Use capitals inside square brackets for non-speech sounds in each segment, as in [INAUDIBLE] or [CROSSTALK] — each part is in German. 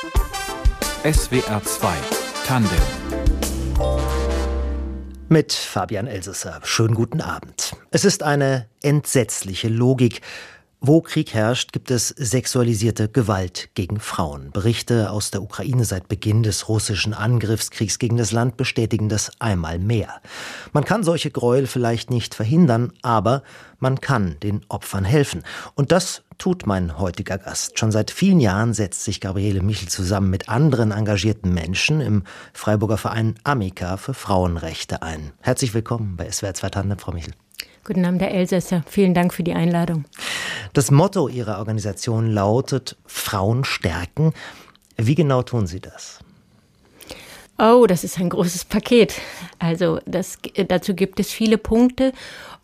SWR 2 Tandem mit Fabian Elsesser. Schönen guten Abend. Es ist eine entsetzliche Logik, wo Krieg herrscht, gibt es sexualisierte Gewalt gegen Frauen. Berichte aus der Ukraine seit Beginn des russischen Angriffskriegs gegen das Land bestätigen das einmal mehr. Man kann solche Gräuel vielleicht nicht verhindern, aber man kann den Opfern helfen. Und das tut mein heutiger Gast. Schon seit vielen Jahren setzt sich Gabriele Michel zusammen mit anderen engagierten Menschen im Freiburger Verein Amica für Frauenrechte ein. Herzlich willkommen bei SWR 2 Tandem, Frau Michel. Guten Abend, Herr Elsässer. Vielen Dank für die Einladung. Das Motto Ihrer Organisation lautet Frauen stärken. Wie genau tun Sie das? Oh, das ist ein großes Paket. Also das, dazu gibt es viele Punkte.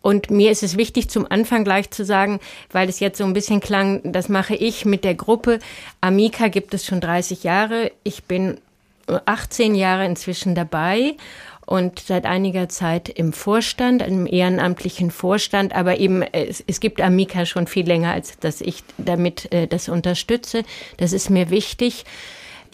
Und mir ist es wichtig, zum Anfang gleich zu sagen, weil es jetzt so ein bisschen klang, das mache ich mit der Gruppe. Amica gibt es schon 30 Jahre. Ich bin 18 Jahre inzwischen dabei und seit einiger Zeit im Vorstand, im ehrenamtlichen Vorstand, aber eben es, es gibt Amica schon viel länger, als dass ich damit äh, das unterstütze. Das ist mir wichtig.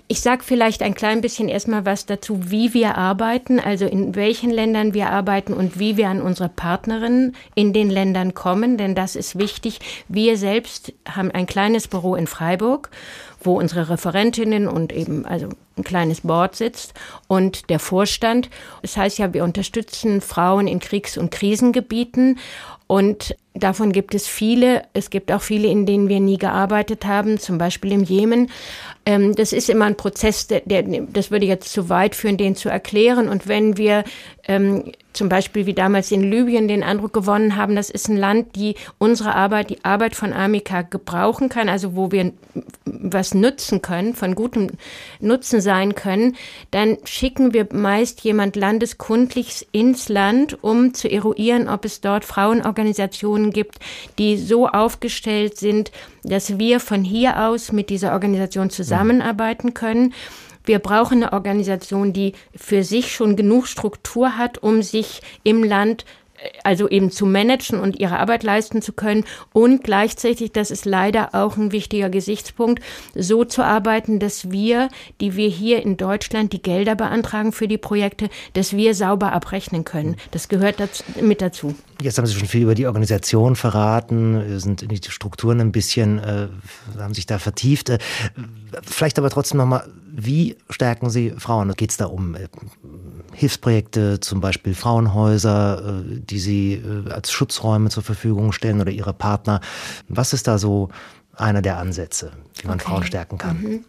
Ich sage vielleicht ein klein bisschen erstmal was dazu, wie wir arbeiten, also in welchen Ländern wir arbeiten und wie wir an unsere Partnerinnen in den Ländern kommen, denn das ist wichtig. Wir selbst haben ein kleines Büro in Freiburg wo unsere Referentinnen und eben also ein kleines Board sitzt und der Vorstand. Das heißt ja, wir unterstützen Frauen in Kriegs- und Krisengebieten und davon gibt es viele. Es gibt auch viele, in denen wir nie gearbeitet haben, zum Beispiel im Jemen. Ähm, das ist immer ein Prozess, der, der, das würde jetzt zu weit führen, den zu erklären. Und wenn wir ähm, zum Beispiel wie damals in Libyen den Eindruck gewonnen haben, das ist ein Land, die unsere Arbeit, die Arbeit von Amica gebrauchen kann, also wo wir was nutzen können, von gutem Nutzen sein können, dann schicken wir meist jemand landeskundlich ins Land, um zu eruieren, ob es dort Frauenorganisationen gibt, die so aufgestellt sind, dass wir von hier aus mit dieser Organisation zusammenarbeiten können. Wir brauchen eine Organisation, die für sich schon genug Struktur hat, um sich im Land also eben zu managen und ihre Arbeit leisten zu können und gleichzeitig, das ist leider auch ein wichtiger Gesichtspunkt, so zu arbeiten, dass wir, die wir hier in Deutschland die Gelder beantragen für die Projekte, dass wir sauber abrechnen können. Das gehört dazu, mit dazu. Jetzt haben Sie schon viel über die Organisation verraten, sind in die Strukturen ein bisschen, äh, haben sich da vertieft. Äh, vielleicht aber trotzdem nochmal, wie stärken Sie Frauen? Geht es da um äh, Hilfsprojekte, zum Beispiel Frauenhäuser, äh, die Sie äh, als Schutzräume zur Verfügung stellen oder Ihre Partner? Was ist da so einer der Ansätze, wie man okay. Frauen stärken kann? Mhm.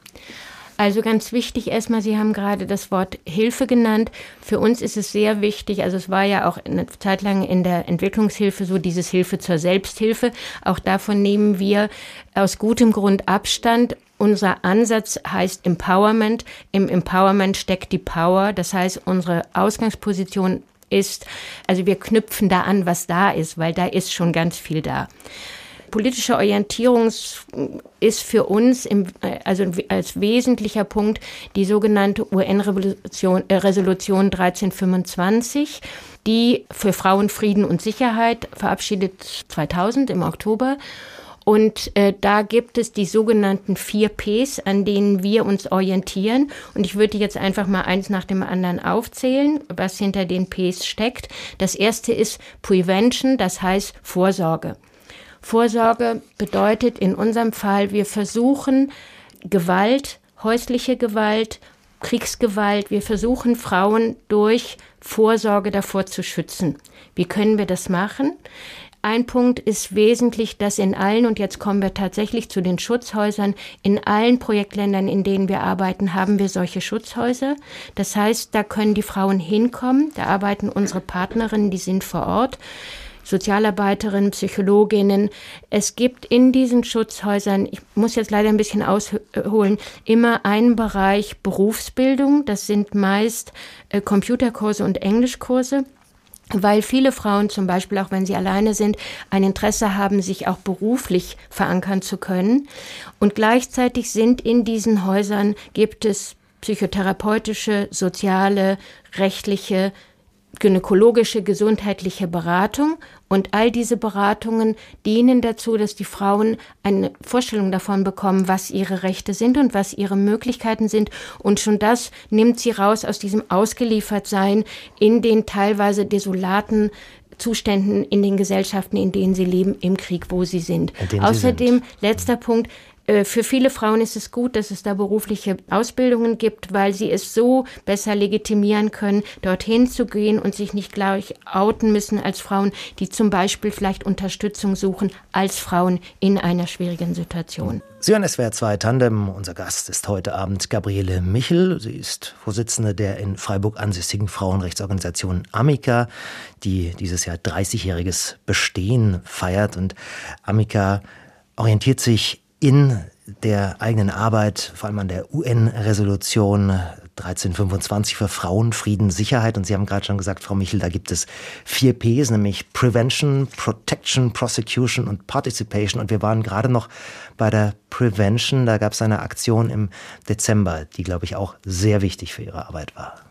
Also ganz wichtig erstmal, Sie haben gerade das Wort Hilfe genannt. Für uns ist es sehr wichtig, also es war ja auch eine Zeit lang in der Entwicklungshilfe so dieses Hilfe zur Selbsthilfe. Auch davon nehmen wir aus gutem Grund Abstand. Unser Ansatz heißt Empowerment. Im Empowerment steckt die Power. Das heißt, unsere Ausgangsposition ist, also wir knüpfen da an, was da ist, weil da ist schon ganz viel da politische Orientierung ist für uns im, äh, also als wesentlicher Punkt die sogenannte UN-Resolution äh, 1325, die für Frauen, Frieden und Sicherheit verabschiedet 2000 im Oktober. Und äh, da gibt es die sogenannten vier Ps, an denen wir uns orientieren. Und ich würde jetzt einfach mal eins nach dem anderen aufzählen, was hinter den Ps steckt. Das erste ist Prevention, das heißt Vorsorge. Vorsorge bedeutet in unserem Fall, wir versuchen Gewalt, häusliche Gewalt, Kriegsgewalt, wir versuchen Frauen durch Vorsorge davor zu schützen. Wie können wir das machen? Ein Punkt ist wesentlich, dass in allen, und jetzt kommen wir tatsächlich zu den Schutzhäusern, in allen Projektländern, in denen wir arbeiten, haben wir solche Schutzhäuser. Das heißt, da können die Frauen hinkommen, da arbeiten unsere Partnerinnen, die sind vor Ort. Sozialarbeiterinnen, Psychologinnen. Es gibt in diesen Schutzhäusern, ich muss jetzt leider ein bisschen ausholen, immer einen Bereich Berufsbildung. Das sind meist äh, Computerkurse und Englischkurse weil viele Frauen zum Beispiel, auch wenn sie alleine sind, ein Interesse haben, sich auch beruflich verankern zu können. Und gleichzeitig sind in diesen Häusern, gibt es psychotherapeutische, soziale, rechtliche gynäkologische gesundheitliche Beratung und all diese Beratungen dienen dazu, dass die Frauen eine Vorstellung davon bekommen, was ihre Rechte sind und was ihre Möglichkeiten sind. Und schon das nimmt sie raus aus diesem Ausgeliefertsein in den teilweise desolaten Zuständen in den Gesellschaften, in denen sie leben, im Krieg, wo sie sind. Außerdem, sind. letzter Punkt, für viele Frauen ist es gut, dass es da berufliche Ausbildungen gibt, weil sie es so besser legitimieren können, dorthin zu gehen und sich nicht gleich outen müssen als Frauen, die zum Beispiel vielleicht Unterstützung suchen als Frauen in einer schwierigen Situation. Hören SWR 2 Tandem. Unser Gast ist heute Abend Gabriele Michel. Sie ist Vorsitzende der in Freiburg ansässigen Frauenrechtsorganisation Amica, die dieses Jahr 30-jähriges Bestehen feiert. Und Amica orientiert sich in der eigenen Arbeit, vor allem an der UN-Resolution 1325 für Frauen, Frieden, Sicherheit. Und Sie haben gerade schon gesagt, Frau Michel, da gibt es vier Ps, nämlich Prevention, Protection, Prosecution und Participation. Und wir waren gerade noch bei der Prevention. Da gab es eine Aktion im Dezember, die, glaube ich, auch sehr wichtig für Ihre Arbeit war.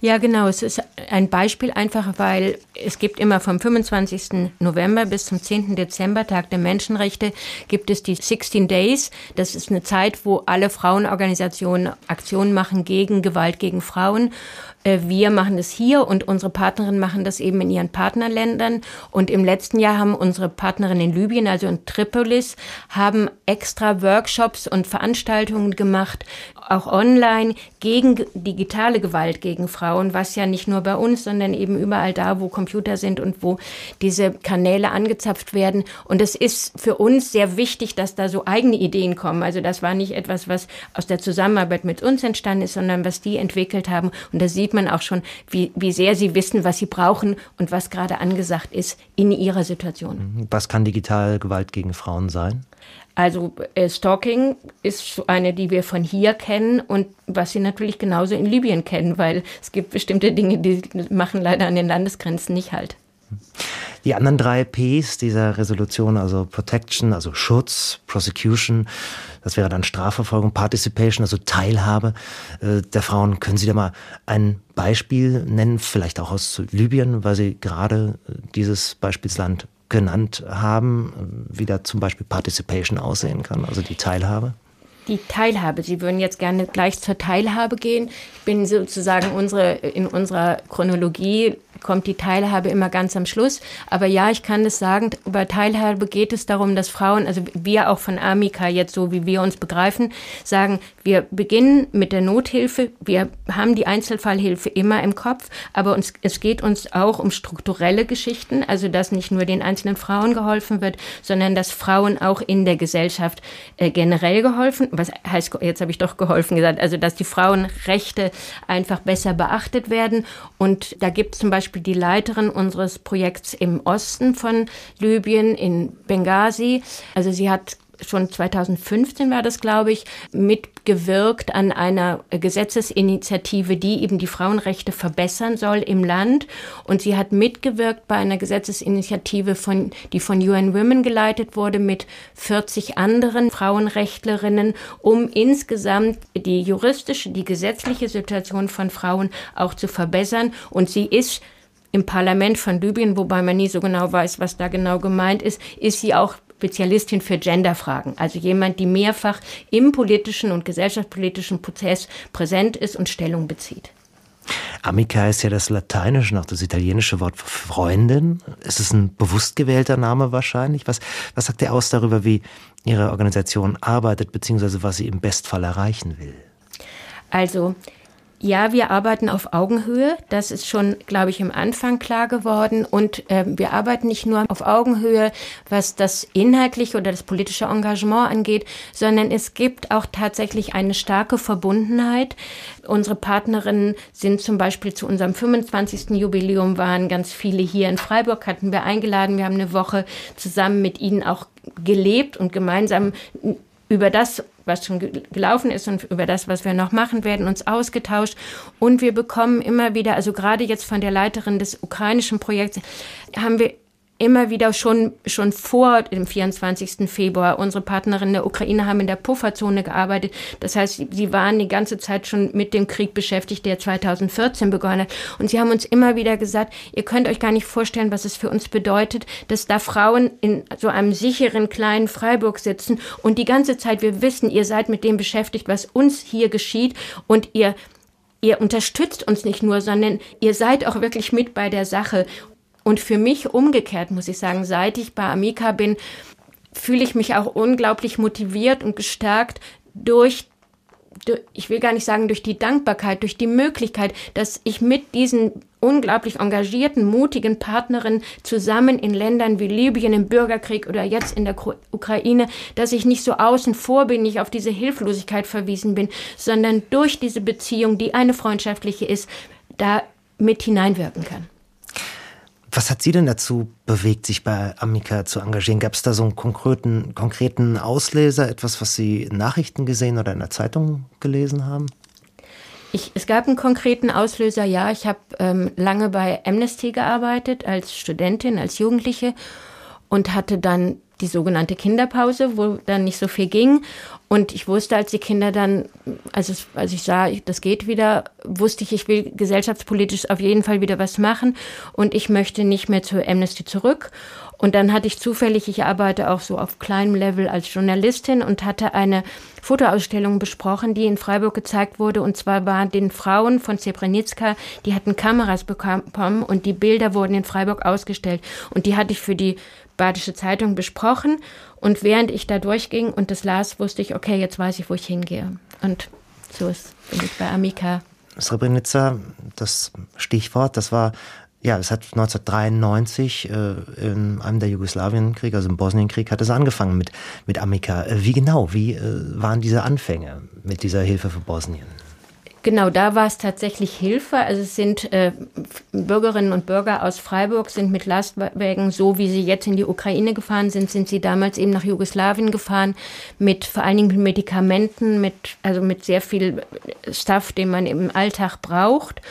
Ja, genau. Es ist ein Beispiel einfach, weil es gibt immer vom 25. November bis zum 10. Dezember, Tag der Menschenrechte, gibt es die 16 Days. Das ist eine Zeit, wo alle Frauenorganisationen Aktionen machen gegen Gewalt gegen Frauen. Äh, wir machen das hier und unsere Partnerinnen machen das eben in ihren Partnerländern. Und im letzten Jahr haben unsere Partnerinnen in Libyen, also in Tripolis, haben extra Workshops und Veranstaltungen gemacht, auch online, gegen digitale Gewalt gegen Frauen, was ja nicht nur bei uns, sondern eben überall da, wo Computer sind und wo diese Kanäle angezapft werden. Und es ist für uns sehr wichtig, dass da so eigene Ideen kommen. Also das war nicht etwas, was aus der Zusammenarbeit mit uns entstanden ist, sondern was die entwickelt haben. Und da sieht man auch schon, wie, wie sehr sie wissen, was sie brauchen und was gerade angesagt ist in ihrer Situation. Was kann digital Gewalt gegen Frauen sein? Also äh, Stalking ist eine, die wir von hier kennen und was sie natürlich genauso in Libyen kennen, weil es gibt bestimmte Dinge, die machen leider an den Landesgrenzen nicht halt. Die anderen drei Ps dieser Resolution, also Protection, also Schutz, Prosecution, das wäre dann Strafverfolgung, Participation, also Teilhabe äh, der Frauen. Können Sie da mal ein Beispiel nennen, vielleicht auch aus Libyen, weil Sie gerade äh, dieses Beispielsland genannt haben, wie da zum Beispiel Participation aussehen kann, also die Teilhabe? die Teilhabe. Sie würden jetzt gerne gleich zur Teilhabe gehen. Ich bin sozusagen unsere, in unserer Chronologie kommt die Teilhabe immer ganz am Schluss. Aber ja, ich kann es sagen, bei Teilhabe geht es darum, dass Frauen, also wir auch von Amica jetzt so, wie wir uns begreifen, sagen, wir beginnen mit der Nothilfe. Wir haben die Einzelfallhilfe immer im Kopf, aber uns, es geht uns auch um strukturelle Geschichten, also dass nicht nur den einzelnen Frauen geholfen wird, sondern dass Frauen auch in der Gesellschaft äh, generell geholfen, was heißt, jetzt habe ich doch geholfen gesagt, also dass die Frauenrechte einfach besser beachtet werden. Und da gibt es zum Beispiel Beispiel die Leiterin unseres Projekts im Osten von Libyen in Benghazi. Also sie hat schon 2015 war das, glaube ich, mitgewirkt an einer Gesetzesinitiative, die eben die Frauenrechte verbessern soll im Land. Und sie hat mitgewirkt bei einer Gesetzesinitiative, von, die von UN Women geleitet wurde, mit 40 anderen Frauenrechtlerinnen, um insgesamt die juristische, die gesetzliche Situation von Frauen auch zu verbessern. Und sie ist im Parlament von Libyen, wobei man nie so genau weiß, was da genau gemeint ist, ist sie auch Spezialistin für Genderfragen, also jemand, die mehrfach im politischen und gesellschaftspolitischen Prozess präsent ist und Stellung bezieht. Amica ist ja das lateinische und auch das italienische Wort für Freundin. Ist es ein bewusst gewählter Name wahrscheinlich? Was, was sagt er aus darüber, wie Ihre Organisation arbeitet, beziehungsweise was sie im Bestfall erreichen will? Also ja, wir arbeiten auf Augenhöhe. Das ist schon, glaube ich, im Anfang klar geworden. Und äh, wir arbeiten nicht nur auf Augenhöhe, was das inhaltliche oder das politische Engagement angeht, sondern es gibt auch tatsächlich eine starke Verbundenheit. Unsere Partnerinnen sind zum Beispiel zu unserem 25. Jubiläum waren ganz viele hier in Freiburg, hatten wir eingeladen. Wir haben eine Woche zusammen mit ihnen auch gelebt und gemeinsam über das, was schon gelaufen ist und über das, was wir noch machen werden, uns ausgetauscht. Und wir bekommen immer wieder, also gerade jetzt von der Leiterin des ukrainischen Projekts, haben wir immer wieder schon, schon vor dem 24. Februar. Unsere Partnerinnen der Ukraine haben in der Pufferzone gearbeitet. Das heißt, sie waren die ganze Zeit schon mit dem Krieg beschäftigt, der 2014 begonnen hat. Und sie haben uns immer wieder gesagt, ihr könnt euch gar nicht vorstellen, was es für uns bedeutet, dass da Frauen in so einem sicheren kleinen Freiburg sitzen und die ganze Zeit wir wissen, ihr seid mit dem beschäftigt, was uns hier geschieht und ihr ihr unterstützt uns nicht nur, sondern ihr seid auch wirklich mit bei der Sache. Und für mich umgekehrt, muss ich sagen, seit ich bei Amica bin, fühle ich mich auch unglaublich motiviert und gestärkt durch ich will gar nicht sagen durch die Dankbarkeit, durch die Möglichkeit, dass ich mit diesen unglaublich engagierten, mutigen Partnerinnen zusammen in Ländern wie Libyen im Bürgerkrieg oder jetzt in der Ukraine, dass ich nicht so außen vor bin, nicht auf diese Hilflosigkeit verwiesen bin, sondern durch diese Beziehung, die eine freundschaftliche ist, da mit hineinwirken kann. Was hat Sie denn dazu bewegt, sich bei Amica zu engagieren? Gab es da so einen konkreten, konkreten Ausleser, etwas, was Sie in Nachrichten gesehen oder in der Zeitung gelesen haben? Ich, es gab einen konkreten Auslöser, ja. Ich habe ähm, lange bei Amnesty gearbeitet, als Studentin, als Jugendliche und hatte dann die sogenannte Kinderpause, wo dann nicht so viel ging. Und ich wusste, als die Kinder dann, als, es, als ich sah, das geht wieder, wusste ich, ich will gesellschaftspolitisch auf jeden Fall wieder was machen und ich möchte nicht mehr zur Amnesty zurück. Und dann hatte ich zufällig, ich arbeite auch so auf kleinem Level als Journalistin und hatte eine Fotoausstellung besprochen, die in Freiburg gezeigt wurde. Und zwar waren den Frauen von Srebrenica, die hatten Kameras bekommen und die Bilder wurden in Freiburg ausgestellt. Und die hatte ich für die Badische Zeitung besprochen. Und während ich da durchging und das las, wusste ich, okay, jetzt weiß ich, wo ich hingehe. Und so ist, bin ich bei Amica. Srebrenica, das Stichwort, das war ja, es hat 1993 äh, in einem der Jugoslawienkriege, also im Bosnienkrieg, hat es angefangen mit, mit Amica. Äh, wie genau, wie äh, waren diese Anfänge mit dieser Hilfe für Bosnien? Genau, da war es tatsächlich Hilfe. Also es sind äh, Bürgerinnen und Bürger aus Freiburg sind mit Lastwagen, so wie sie jetzt in die Ukraine gefahren sind, sind sie damals eben nach Jugoslawien gefahren, mit vor allen Dingen Medikamenten, mit, also mit sehr viel Stuff, den man im Alltag braucht.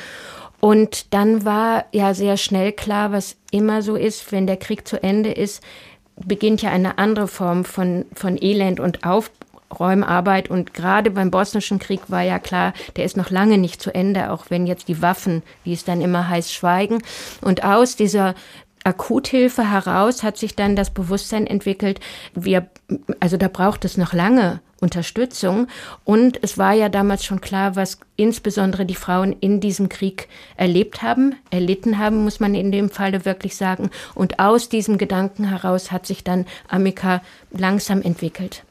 Und dann war ja sehr schnell klar, was immer so ist, wenn der Krieg zu Ende ist, beginnt ja eine andere Form von, von Elend und Aufräumarbeit. Und gerade beim bosnischen Krieg war ja klar, der ist noch lange nicht zu Ende, auch wenn jetzt die Waffen, wie es dann immer heißt, schweigen. Und aus dieser Akuthilfe heraus hat sich dann das Bewusstsein entwickelt, wir, also da braucht es noch lange Unterstützung. Und es war ja damals schon klar, was insbesondere die Frauen in diesem Krieg erlebt haben, erlitten haben, muss man in dem Falle wirklich sagen. Und aus diesem Gedanken heraus hat sich dann Amica langsam entwickelt.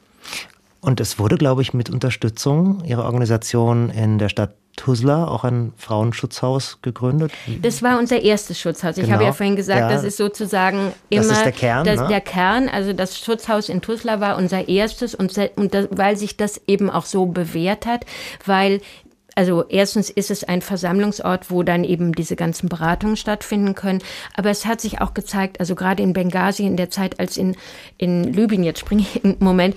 Und es wurde, glaube ich, mit Unterstützung Ihrer Organisation in der Stadt Tuzla auch ein Frauenschutzhaus gegründet? Das war unser erstes Schutzhaus. Ich genau. habe ja vorhin gesagt, ja. das ist sozusagen immer das ist der Kern. Das, ne? Der Kern, also das Schutzhaus in Tuzla war unser erstes und, und das, weil sich das eben auch so bewährt hat, weil also erstens ist es ein Versammlungsort, wo dann eben diese ganzen Beratungen stattfinden können. Aber es hat sich auch gezeigt, also gerade in Benghazi in der Zeit, als in, in Libyen, jetzt springe ich im Moment,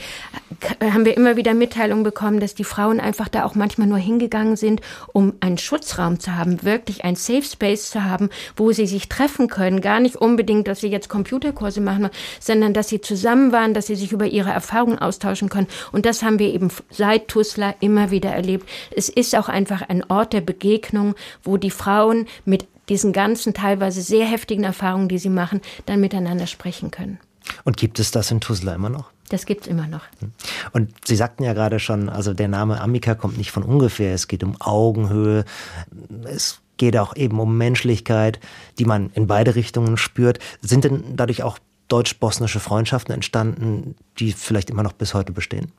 haben wir immer wieder Mitteilungen bekommen, dass die Frauen einfach da auch manchmal nur hingegangen sind, um einen Schutzraum zu haben, wirklich ein Safe Space zu haben, wo sie sich treffen können. Gar nicht unbedingt, dass sie jetzt Computerkurse machen, sondern dass sie zusammen waren, dass sie sich über ihre Erfahrungen austauschen können. Und das haben wir eben seit Tusla immer wieder erlebt. Es ist auch einfach ein Ort der Begegnung, wo die Frauen mit diesen ganzen teilweise sehr heftigen Erfahrungen, die sie machen, dann miteinander sprechen können. Und gibt es das in Tuzla immer noch? Das gibt es immer noch. Und Sie sagten ja gerade schon, also der Name Amica kommt nicht von ungefähr. Es geht um Augenhöhe. Es geht auch eben um Menschlichkeit, die man in beide Richtungen spürt. Sind denn dadurch auch deutsch-bosnische Freundschaften entstanden, die vielleicht immer noch bis heute bestehen?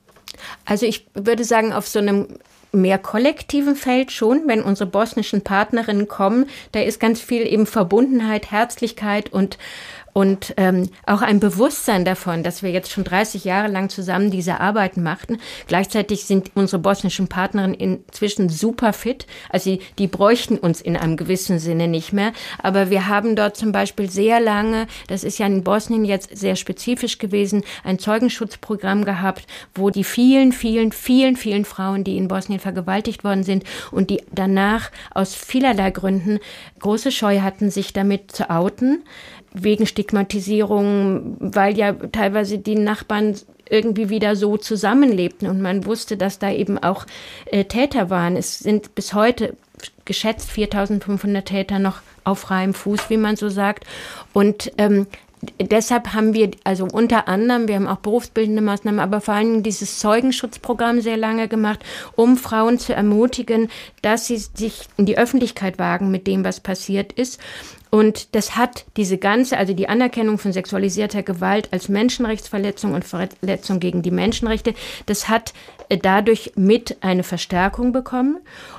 Also ich würde sagen, auf so einem mehr kollektiven Feld schon, wenn unsere bosnischen Partnerinnen kommen, da ist ganz viel eben Verbundenheit, Herzlichkeit und und ähm, auch ein Bewusstsein davon, dass wir jetzt schon 30 Jahre lang zusammen diese Arbeiten machten. Gleichzeitig sind unsere bosnischen Partnerinnen inzwischen super fit. Also die, die bräuchten uns in einem gewissen Sinne nicht mehr. Aber wir haben dort zum Beispiel sehr lange, das ist ja in Bosnien jetzt sehr spezifisch gewesen, ein Zeugenschutzprogramm gehabt, wo die vielen, vielen, vielen, vielen Frauen, die in Bosnien vergewaltigt worden sind und die danach aus vielerlei Gründen große Scheu hatten, sich damit zu outen, wegen Stigmatisierung, weil ja teilweise die Nachbarn irgendwie wieder so zusammenlebten und man wusste, dass da eben auch äh, Täter waren. Es sind bis heute geschätzt 4500 Täter noch auf freiem Fuß, wie man so sagt. Und ähm, deshalb haben wir, also unter anderem, wir haben auch berufsbildende Maßnahmen, aber vor allem dieses Zeugenschutzprogramm sehr lange gemacht, um Frauen zu ermutigen, dass sie sich in die Öffentlichkeit wagen mit dem, was passiert ist. Und das hat diese ganze, also die Anerkennung von sexualisierter Gewalt als Menschenrechtsverletzung und Verletzung gegen die Menschenrechte, das hat äh, dadurch mit eine Verstärkung bekommen.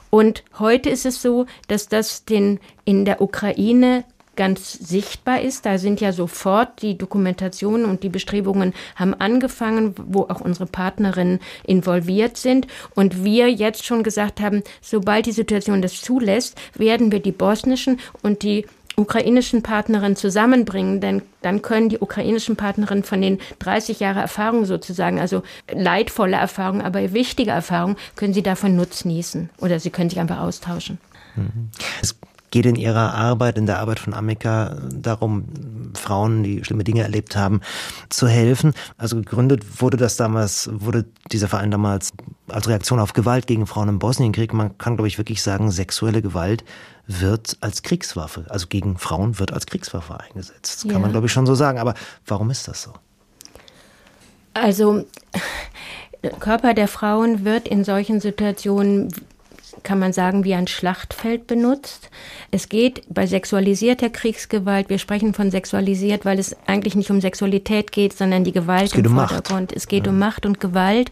Und heute ist es so, dass das den in der Ukraine ganz sichtbar ist. Da sind ja sofort die Dokumentationen und die Bestrebungen haben angefangen, wo auch unsere Partnerinnen involviert sind. Und wir jetzt schon gesagt haben, sobald die Situation das zulässt, werden wir die bosnischen und die ukrainischen Partnerinnen zusammenbringen, denn dann können die ukrainischen Partnerinnen von den 30 Jahre Erfahrung sozusagen, also leidvolle Erfahrung, aber wichtige Erfahrung, können sie davon nutznießen oder sie können sich einfach austauschen. Es geht in Ihrer Arbeit, in der Arbeit von Amica darum, Frauen, die schlimme Dinge erlebt haben, zu helfen. Also gegründet wurde das damals, wurde dieser Verein damals als Reaktion auf Gewalt gegen Frauen im Bosnienkrieg. Man kann, glaube ich, wirklich sagen, sexuelle Gewalt wird als Kriegswaffe, also gegen Frauen wird als Kriegswaffe eingesetzt. Das kann man, glaube ich, schon so sagen. Aber warum ist das so? Also, Körper der Frauen wird in solchen Situationen kann man sagen, wie ein Schlachtfeld benutzt. Es geht bei sexualisierter Kriegsgewalt, wir sprechen von sexualisiert, weil es eigentlich nicht um Sexualität geht, sondern die Gewalt im um Vordergrund. Macht. Es geht ja. um Macht und Gewalt.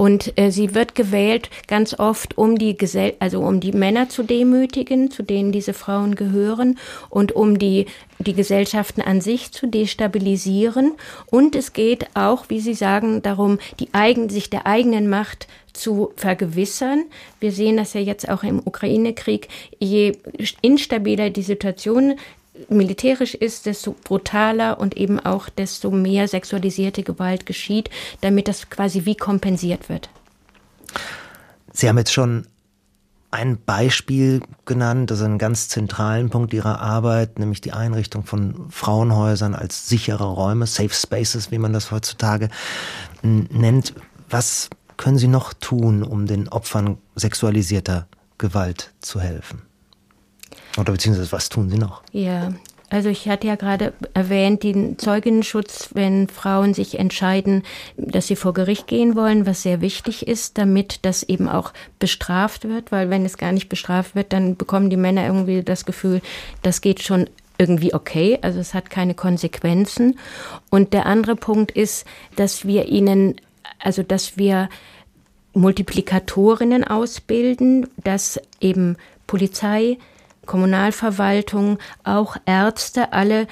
Und äh, sie wird gewählt ganz oft, um die Gesell also um die Männer zu demütigen, zu denen diese Frauen gehören, und um die die Gesellschaften an sich zu destabilisieren. Und es geht auch, wie Sie sagen, darum, die eigen, sich der eigenen Macht zu vergewissern. Wir sehen das ja jetzt auch im Ukraine-Krieg. Je instabiler die Situation militärisch ist, desto brutaler und eben auch desto mehr sexualisierte Gewalt geschieht, damit das quasi wie kompensiert wird. Sie haben jetzt schon ein Beispiel genannt, also einen ganz zentralen Punkt Ihrer Arbeit, nämlich die Einrichtung von Frauenhäusern als sichere Räume, Safe Spaces, wie man das heutzutage nennt. Was können Sie noch tun, um den Opfern sexualisierter Gewalt zu helfen? Oder beziehungsweise was tun Sie noch? Ja, also ich hatte ja gerade erwähnt, den Zeuginnenschutz, wenn Frauen sich entscheiden, dass sie vor Gericht gehen wollen, was sehr wichtig ist, damit das eben auch bestraft wird, weil wenn es gar nicht bestraft wird, dann bekommen die Männer irgendwie das Gefühl, das geht schon irgendwie okay, also es hat keine Konsequenzen. Und der andere Punkt ist, dass wir ihnen, also dass wir Multiplikatorinnen ausbilden, dass eben Polizei, Kommunalverwaltung, auch Ärzte alle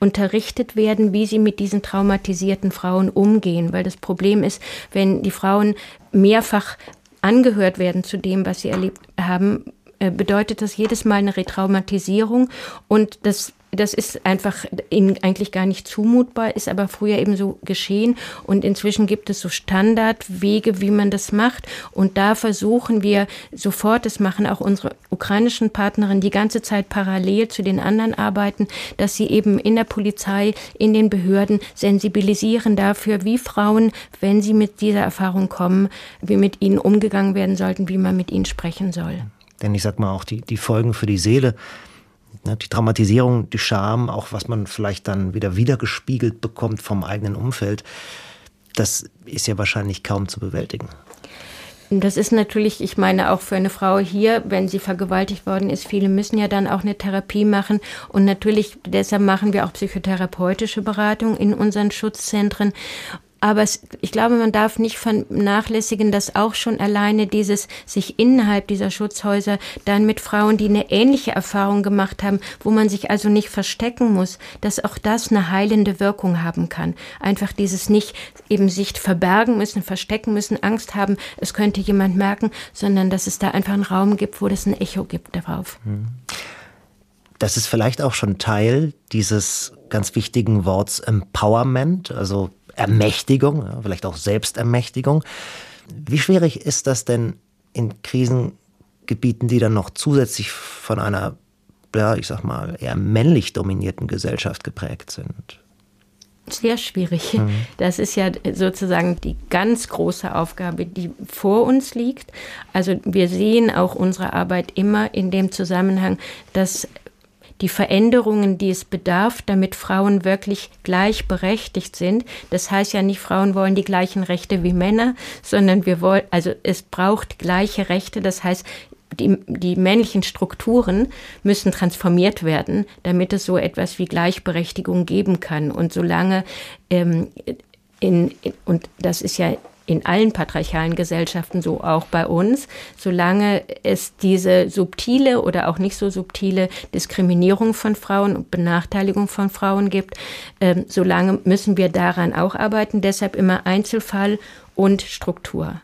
unterrichtet werden, wie sie mit diesen traumatisierten Frauen umgehen. Weil das Problem ist, wenn die Frauen mehrfach angehört werden zu dem, was sie erlebt haben, äh, bedeutet das jedes Mal eine Retraumatisierung und das das ist einfach ihnen eigentlich gar nicht zumutbar, ist aber früher eben so geschehen. Und inzwischen gibt es so Standardwege, wie man das macht. Und da versuchen wir sofort, das machen auch unsere ukrainischen Partnerinnen die ganze Zeit parallel zu den anderen Arbeiten, dass sie eben in der Polizei, in den Behörden sensibilisieren dafür, wie Frauen, wenn sie mit dieser Erfahrung kommen, wie mit ihnen umgegangen werden sollten, wie man mit ihnen sprechen soll. Denn ich sag mal auch die, die Folgen für die Seele die Traumatisierung, die Scham, auch was man vielleicht dann wieder wiedergespiegelt bekommt vom eigenen Umfeld, das ist ja wahrscheinlich kaum zu bewältigen. Das ist natürlich, ich meine, auch für eine Frau hier, wenn sie vergewaltigt worden ist, viele müssen ja dann auch eine Therapie machen. Und natürlich, deshalb machen wir auch psychotherapeutische Beratung in unseren Schutzzentren. Aber es, ich glaube, man darf nicht vernachlässigen, dass auch schon alleine dieses sich innerhalb dieser Schutzhäuser dann mit Frauen, die eine ähnliche Erfahrung gemacht haben, wo man sich also nicht verstecken muss, dass auch das eine heilende Wirkung haben kann. Einfach dieses nicht eben sich verbergen müssen, verstecken müssen, Angst haben, es könnte jemand merken, sondern dass es da einfach einen Raum gibt, wo das ein Echo gibt darauf. Mhm. Das ist vielleicht auch schon Teil dieses ganz wichtigen Worts Empowerment, also Ermächtigung, ja, vielleicht auch Selbstermächtigung. Wie schwierig ist das denn in Krisengebieten, die dann noch zusätzlich von einer ja, ich sag mal, eher männlich dominierten Gesellschaft geprägt sind? Sehr schwierig. Mhm. Das ist ja sozusagen die ganz große Aufgabe, die vor uns liegt. Also wir sehen auch unsere Arbeit immer in dem Zusammenhang, dass die Veränderungen, die es bedarf, damit Frauen wirklich gleichberechtigt sind. Das heißt ja nicht, Frauen wollen die gleichen Rechte wie Männer, sondern wir wollen, also es braucht gleiche Rechte. Das heißt, die, die männlichen Strukturen müssen transformiert werden, damit es so etwas wie Gleichberechtigung geben kann. Und solange ähm, in, in, und das ist ja in allen patriarchalen Gesellschaften so auch bei uns, solange es diese subtile oder auch nicht so subtile Diskriminierung von Frauen und Benachteiligung von Frauen gibt, ähm, solange müssen wir daran auch arbeiten. Deshalb immer Einzelfall und Struktur.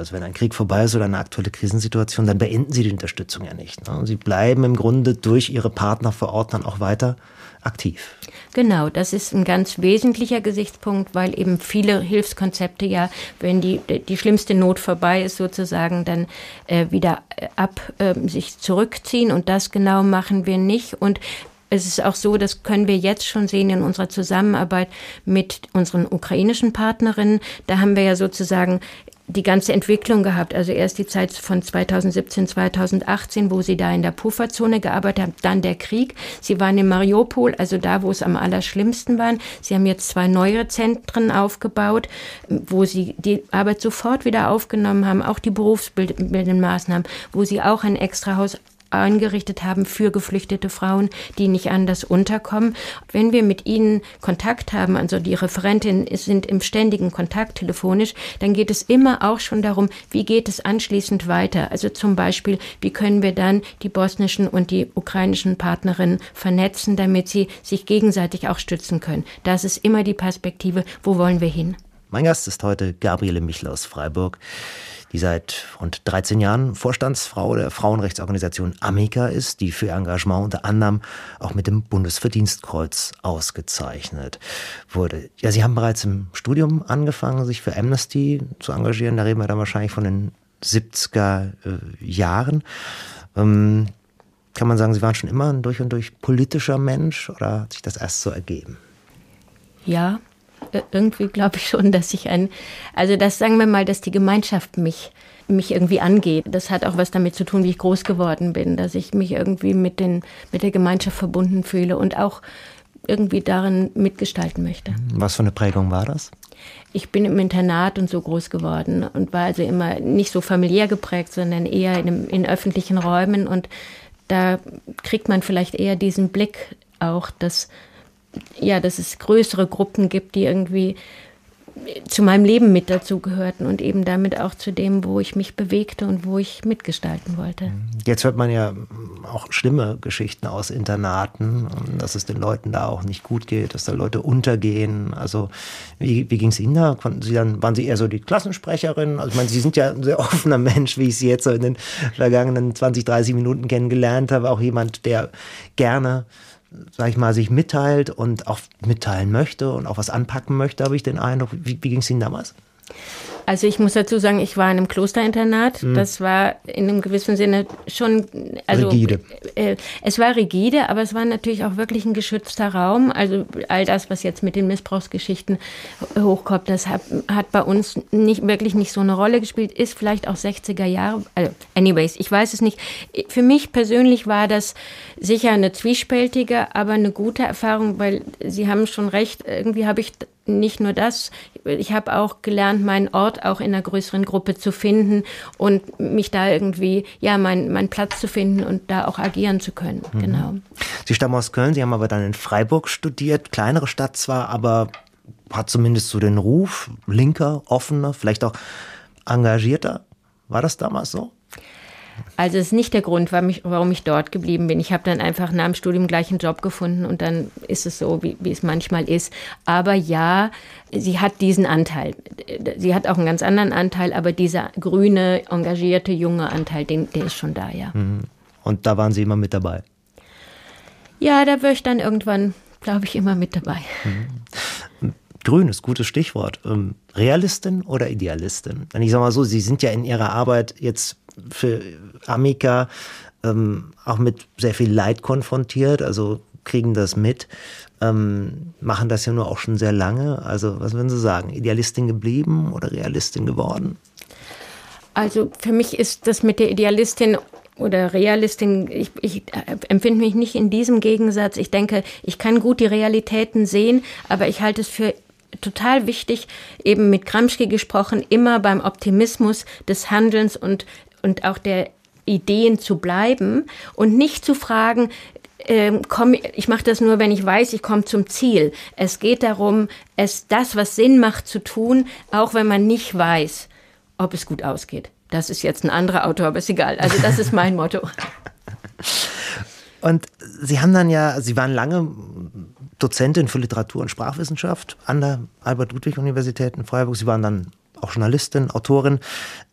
Also wenn ein Krieg vorbei ist oder eine aktuelle Krisensituation, dann beenden sie die Unterstützung ja nicht. Ne? Sie bleiben im Grunde durch ihre Partner vor Ort dann auch weiter aktiv. Genau, das ist ein ganz wesentlicher Gesichtspunkt, weil eben viele Hilfskonzepte ja, wenn die, die schlimmste Not vorbei ist, sozusagen dann äh, wieder äh, ab äh, sich zurückziehen. Und das genau machen wir nicht. Und es ist auch so, das können wir jetzt schon sehen in unserer Zusammenarbeit mit unseren ukrainischen Partnerinnen. Da haben wir ja sozusagen die ganze Entwicklung gehabt. Also erst die Zeit von 2017, 2018, wo sie da in der Pufferzone gearbeitet haben, dann der Krieg. Sie waren in Mariupol, also da, wo es am allerschlimmsten war. Sie haben jetzt zwei neue Zentren aufgebaut, wo sie die Arbeit sofort wieder aufgenommen haben, auch die berufsbildenden Maßnahmen, wo sie auch ein Extrahaus eingerichtet haben für geflüchtete Frauen, die nicht anders unterkommen. Wenn wir mit ihnen Kontakt haben, also die Referentinnen sind im ständigen Kontakt telefonisch, dann geht es immer auch schon darum, wie geht es anschließend weiter. Also zum Beispiel, wie können wir dann die bosnischen und die ukrainischen Partnerinnen vernetzen, damit sie sich gegenseitig auch stützen können. Das ist immer die Perspektive, wo wollen wir hin. Mein Gast ist heute Gabriele Michel aus Freiburg die seit rund 13 Jahren Vorstandsfrau der Frauenrechtsorganisation Amica ist, die für ihr Engagement unter anderem auch mit dem Bundesverdienstkreuz ausgezeichnet wurde. Ja, Sie haben bereits im Studium angefangen, sich für Amnesty zu engagieren. Da reden wir dann wahrscheinlich von den 70er äh, Jahren. Ähm, kann man sagen, Sie waren schon immer ein durch und durch politischer Mensch oder hat sich das erst so ergeben? Ja, irgendwie glaube ich schon, dass ich ein, also das sagen wir mal, dass die Gemeinschaft mich mich irgendwie angeht. Das hat auch was damit zu tun, wie ich groß geworden bin, dass ich mich irgendwie mit den mit der Gemeinschaft verbunden fühle und auch irgendwie darin mitgestalten möchte. Was für eine Prägung war das? Ich bin im Internat und so groß geworden und war also immer nicht so familiär geprägt, sondern eher in, in öffentlichen Räumen und da kriegt man vielleicht eher diesen Blick auch, dass ja, dass es größere Gruppen gibt, die irgendwie zu meinem Leben mit dazugehörten und eben damit auch zu dem, wo ich mich bewegte und wo ich mitgestalten wollte. Jetzt hört man ja auch schlimme Geschichten aus Internaten, dass es den Leuten da auch nicht gut geht, dass da Leute untergehen. Also wie, wie ging es Ihnen da? Konnten Sie dann, waren Sie eher so die Klassensprecherin? Also ich meine, Sie sind ja ein sehr offener Mensch, wie ich Sie jetzt so in den vergangenen 20, 30 Minuten kennengelernt habe. Auch jemand, der gerne sag ich mal, sich mitteilt und auch mitteilen möchte und auch was anpacken möchte, habe ich den Eindruck. Wie, wie ging es Ihnen damals? Also ich muss dazu sagen, ich war in einem Klosterinternat. Mhm. Das war in einem gewissen Sinne schon also rigide. Äh, es war rigide, aber es war natürlich auch wirklich ein geschützter Raum. Also all das, was jetzt mit den Missbrauchsgeschichten hochkommt, das hat, hat bei uns nicht wirklich nicht so eine Rolle gespielt. Ist vielleicht auch 60er Jahre. Also anyways, ich weiß es nicht. Für mich persönlich war das sicher eine zwiespältige, aber eine gute Erfahrung, weil Sie haben schon recht. Irgendwie habe ich nicht nur das, ich habe auch gelernt, meinen Ort auch in einer größeren Gruppe zu finden und mich da irgendwie, ja, meinen mein Platz zu finden und da auch agieren zu können. Mhm. Genau. Sie stammen aus Köln, Sie haben aber dann in Freiburg studiert, kleinere Stadt zwar, aber hat zumindest so den Ruf, linker, offener, vielleicht auch engagierter. War das damals so? Also es ist nicht der Grund, warum ich, warum ich dort geblieben bin. Ich habe dann einfach nach dem Studium gleich einen Job gefunden und dann ist es so, wie, wie es manchmal ist. Aber ja, sie hat diesen Anteil. Sie hat auch einen ganz anderen Anteil, aber dieser grüne, engagierte, junge Anteil, den, der ist schon da, ja. Mhm. Und da waren Sie immer mit dabei? Ja, da wäre ich dann irgendwann, glaube ich, immer mit dabei. Mhm. Grün ist gutes Stichwort. Ähm, Realistin oder Idealistin? Wenn ich sage mal so, Sie sind ja in Ihrer Arbeit jetzt für Amica ähm, auch mit sehr viel Leid konfrontiert, also kriegen das mit, ähm, machen das ja nur auch schon sehr lange. Also was würden Sie sagen, Idealistin geblieben oder Realistin geworden? Also für mich ist das mit der Idealistin oder Realistin, ich, ich empfinde mich nicht in diesem Gegensatz. Ich denke, ich kann gut die Realitäten sehen, aber ich halte es für total wichtig, eben mit Gramsci gesprochen, immer beim Optimismus des Handelns und, und auch der Ideen zu bleiben und nicht zu fragen, ähm, komm, ich mache das nur, wenn ich weiß, ich komme zum Ziel. Es geht darum, es das, was Sinn macht, zu tun, auch wenn man nicht weiß, ob es gut ausgeht. Das ist jetzt ein anderer Autor, aber ist egal. Also das ist mein Motto. [LAUGHS] Und Sie haben dann ja, Sie waren lange Dozentin für Literatur und Sprachwissenschaft an der Albert-Ludwig-Universität in Freiburg. Sie waren dann auch Journalistin, Autorin,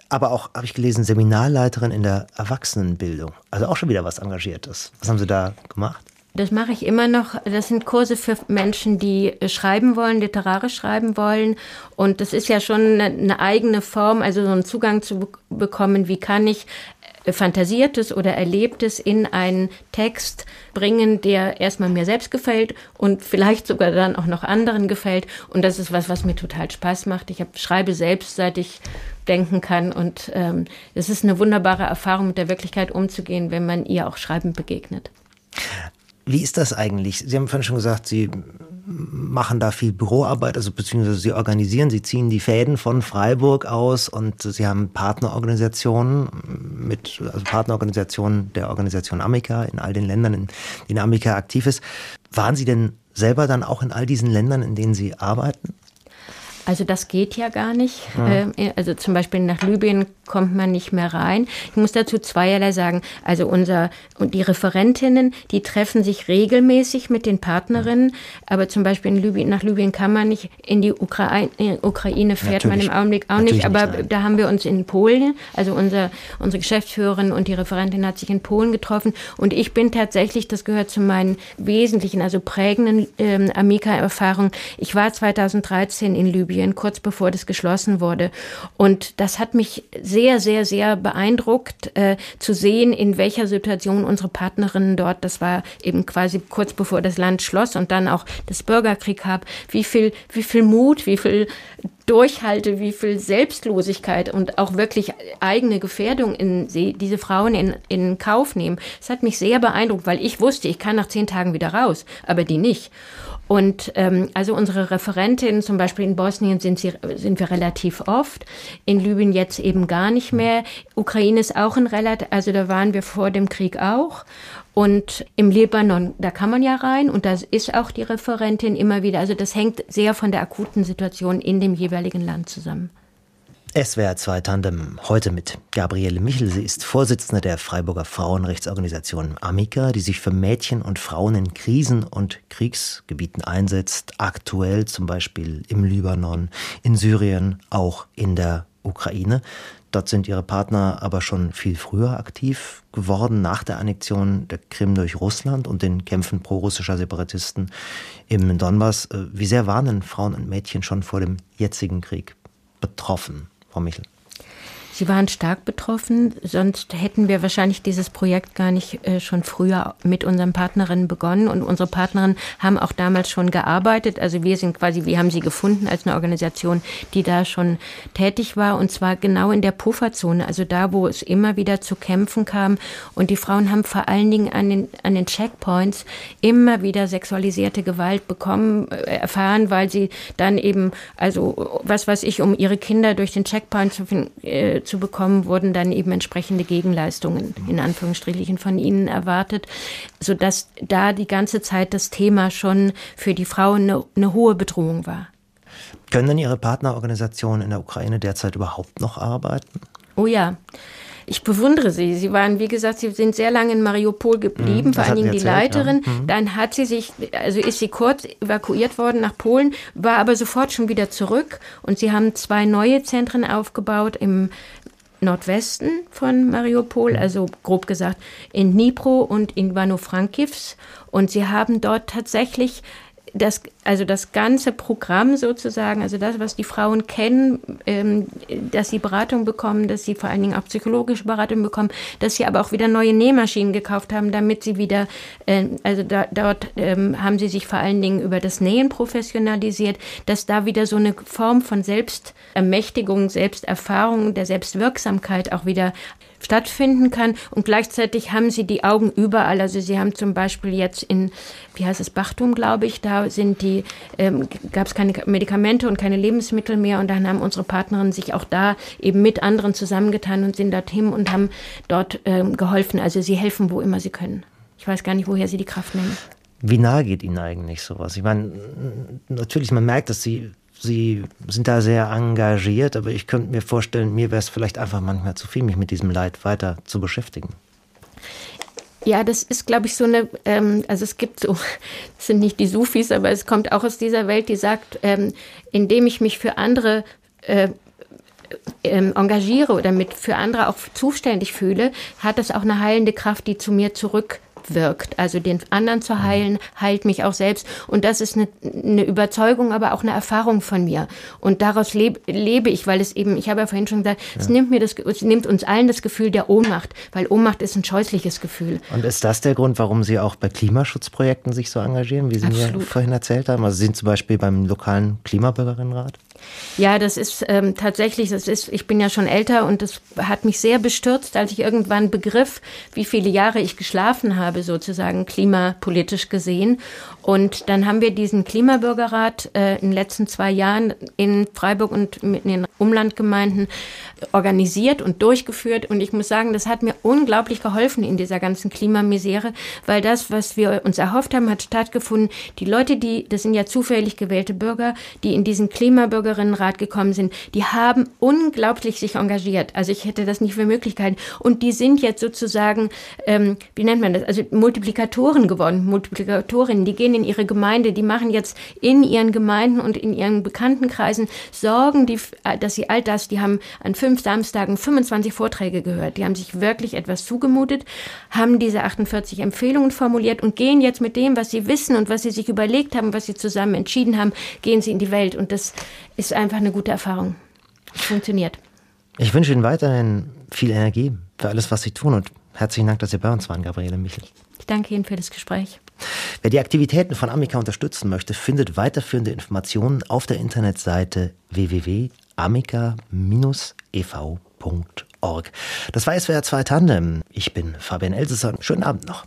aber auch, habe ich gelesen, Seminarleiterin in der Erwachsenenbildung. Also auch schon wieder was Engagiertes. Was haben Sie da gemacht? Das mache ich immer noch. Das sind Kurse für Menschen, die schreiben wollen, literarisch schreiben wollen. Und das ist ja schon eine, eigene Form, also so einen Zugang zu bekommen, wie kann ich äh, Fantasiertes oder Erlebtes in einen Text bringen, der erstmal mir selbst gefällt und vielleicht sogar dann auch noch anderen gefällt. Und das ist was, was mir total Spaß macht. Ich hab, schreibe selbst, seit ich denken kann. Und ähm, es ist eine wunderbare Erfahrung, mit der Wirklichkeit umzugehen, wenn man ihr auch schreibend begegnet. Wie ist das eigentlich? Sie haben vorhin schon gesagt, Sie machen da viel Büroarbeit, also beziehungsweise Sie organisieren, Sie ziehen die Fäden von Freiburg aus und Sie haben Partnerorganisationen mit, also Partnerorganisationen der Organisation Amica in all den Ländern, in denen Amica aktiv ist. Waren Sie denn selber dann auch in all diesen Ländern, in denen Sie arbeiten? Also das geht ja gar nicht. Ja. Ähm, also zum Beispiel nach Libyen kommt man nicht mehr rein. Ich muss dazu zweierlei sagen. Also unser und die Referentinnen, die treffen sich regelmäßig mit den Partnerinnen, aber zum Beispiel in Libyen, nach Libyen kann man nicht. In die Ukraine, in Ukraine fährt Natürlich. man im Augenblick auch nicht. Aber nicht, da haben wir uns in Polen, also unser, unsere Geschäftsführerin und die Referentin hat sich in Polen getroffen und ich bin tatsächlich, das gehört zu meinen wesentlichen, also prägenden ähm, Amica-Erfahrungen. Ich war 2013 in Libyen Libyen, kurz bevor das geschlossen wurde. Und das hat mich sehr, sehr, sehr beeindruckt, äh, zu sehen, in welcher Situation unsere Partnerinnen dort, das war eben quasi kurz bevor das Land schloss und dann auch das Bürgerkrieg gab, wie viel, wie viel Mut, wie viel Durchhalte, wie viel Selbstlosigkeit und auch wirklich eigene Gefährdung in sie, diese Frauen in, in Kauf nehmen. Das hat mich sehr beeindruckt, weil ich wusste, ich kann nach zehn Tagen wieder raus, aber die nicht. Und ähm, also unsere Referentinnen, zum Beispiel in Bosnien sind, sie, sind wir relativ oft, in Libyen jetzt eben gar nicht mehr. Ukraine ist auch ein relativ, also da waren wir vor dem Krieg auch. Und im Libanon, da kann man ja rein und da ist auch die Referentin immer wieder. Also das hängt sehr von der akuten Situation in dem jeweiligen Land zusammen. SWR 2 Tandem heute mit Gabriele Michel. Sie ist Vorsitzende der Freiburger Frauenrechtsorganisation Amica, die sich für Mädchen und Frauen in Krisen- und Kriegsgebieten einsetzt. Aktuell zum Beispiel im Libanon, in Syrien, auch in der Ukraine. Dort sind ihre Partner aber schon viel früher aktiv geworden, nach der Annexion der Krim durch Russland und den Kämpfen pro-russischer Separatisten im Donbass. Äh, wie sehr waren denn Frauen und Mädchen schon vor dem jetzigen Krieg betroffen? Frau? Sie waren stark betroffen, sonst hätten wir wahrscheinlich dieses Projekt gar nicht äh, schon früher mit unseren Partnerinnen begonnen. Und unsere Partnerinnen haben auch damals schon gearbeitet. Also wir sind quasi, wir haben sie gefunden als eine Organisation, die da schon tätig war. Und zwar genau in der Pufferzone, also da, wo es immer wieder zu Kämpfen kam. Und die Frauen haben vor allen Dingen an den, an den Checkpoints immer wieder sexualisierte Gewalt bekommen, äh, erfahren, weil sie dann eben, also was weiß ich, um ihre Kinder durch den Checkpoint zu finden, äh, zu bekommen, wurden dann eben entsprechende Gegenleistungen in Anführungsstrichen von ihnen erwartet, sodass da die ganze Zeit das Thema schon für die Frauen eine, eine hohe Bedrohung war. Können denn Ihre Partnerorganisationen in der Ukraine derzeit überhaupt noch arbeiten? Oh ja. Ich bewundere sie. Sie waren, wie gesagt, sie sind sehr lange in Mariupol geblieben, mhm, vor allen Dingen die Leiterin. Ja. Mhm. Dann hat sie sich, also ist sie kurz evakuiert worden nach Polen, war aber sofort schon wieder zurück. Und sie haben zwei neue Zentren aufgebaut im Nordwesten von Mariupol, mhm. also grob gesagt in Dnipro und in Ivano-Frankivs. Und sie haben dort tatsächlich das, also das ganze Programm sozusagen, also das, was die Frauen kennen, ähm, dass sie Beratung bekommen, dass sie vor allen Dingen auch psychologische Beratung bekommen, dass sie aber auch wieder neue Nähmaschinen gekauft haben, damit sie wieder, äh, also da, dort ähm, haben sie sich vor allen Dingen über das Nähen professionalisiert, dass da wieder so eine Form von Selbstermächtigung, Selbsterfahrung, der Selbstwirksamkeit auch wieder stattfinden kann. Und gleichzeitig haben sie die Augen überall. Also sie haben zum Beispiel jetzt in, wie heißt es, Bachtum, glaube ich, da sind die, ähm, gab es keine Medikamente und keine Lebensmittel mehr. Und dann haben unsere Partnerinnen sich auch da eben mit anderen zusammengetan und sind dorthin und haben dort ähm, geholfen. Also sie helfen, wo immer sie können. Ich weiß gar nicht, woher sie die Kraft nehmen. Wie nahe geht Ihnen eigentlich sowas? Ich meine, natürlich, man merkt, dass Sie Sie sind da sehr engagiert, aber ich könnte mir vorstellen, mir wäre es vielleicht einfach manchmal zu viel, mich mit diesem Leid weiter zu beschäftigen. Ja, das ist, glaube ich, so eine, ähm, also es gibt so, [LAUGHS] das sind nicht die Sufis, aber es kommt auch aus dieser Welt, die sagt, ähm, indem ich mich für andere äh, ähm, engagiere oder mit für andere auch zuständig fühle, hat das auch eine heilende Kraft, die zu mir zurück wirkt. Also den anderen zu heilen, heilt mich auch selbst. Und das ist eine, eine Überzeugung, aber auch eine Erfahrung von mir. Und daraus leb, lebe ich, weil es eben, ich habe ja vorhin schon gesagt, ja. es nimmt mir das, es nimmt uns allen das Gefühl der Ohnmacht, weil Ohnmacht ist ein scheußliches Gefühl. Und ist das der Grund, warum Sie auch bei Klimaschutzprojekten sich so engagieren, wie Sie Absolut. mir vorhin erzählt haben? Also Sie sind zum Beispiel beim lokalen Klimabürgerinnenrat? Ja, das ist ähm, tatsächlich, das ist, ich bin ja schon älter und das hat mich sehr bestürzt, als ich irgendwann begriff, wie viele Jahre ich geschlafen habe, sozusagen klimapolitisch gesehen. Und dann haben wir diesen Klimabürgerrat äh, in den letzten zwei Jahren in Freiburg und in den Umlandgemeinden organisiert und durchgeführt. Und ich muss sagen, das hat mir unglaublich geholfen in dieser ganzen Klimamisere, weil das, was wir uns erhofft haben, hat stattgefunden. Die Leute, die, das sind ja zufällig gewählte Bürger, die in diesen Klimabürgerinnenrat gekommen sind, die haben unglaublich sich engagiert. Also ich hätte das nicht für Möglichkeiten. Und die sind jetzt sozusagen, ähm, wie nennt man das, also Multiplikatoren geworden, Multiplikatorinnen, die gehen in ihre Gemeinde, die machen jetzt in ihren Gemeinden und in ihren Bekanntenkreisen, sorgen die, dass sie all das, die haben an fünf Samstagen 25 Vorträge gehört. Die haben sich wirklich etwas zugemutet, haben diese 48 Empfehlungen formuliert und gehen jetzt mit dem, was sie wissen und was sie sich überlegt haben, was sie zusammen entschieden haben, gehen sie in die Welt. Und das ist einfach eine gute Erfahrung. Es funktioniert. Ich wünsche Ihnen weiterhin viel Energie für alles, was Sie tun und herzlichen Dank, dass Sie bei uns waren, Gabriele Michel. Ich danke Ihnen für das Gespräch. Wer die Aktivitäten von Amica unterstützen möchte, findet weiterführende Informationen auf der Internetseite www.amica-ev.org. Das war SWR 2 Tandem. Ich bin Fabian Elsesser. Schönen Abend noch.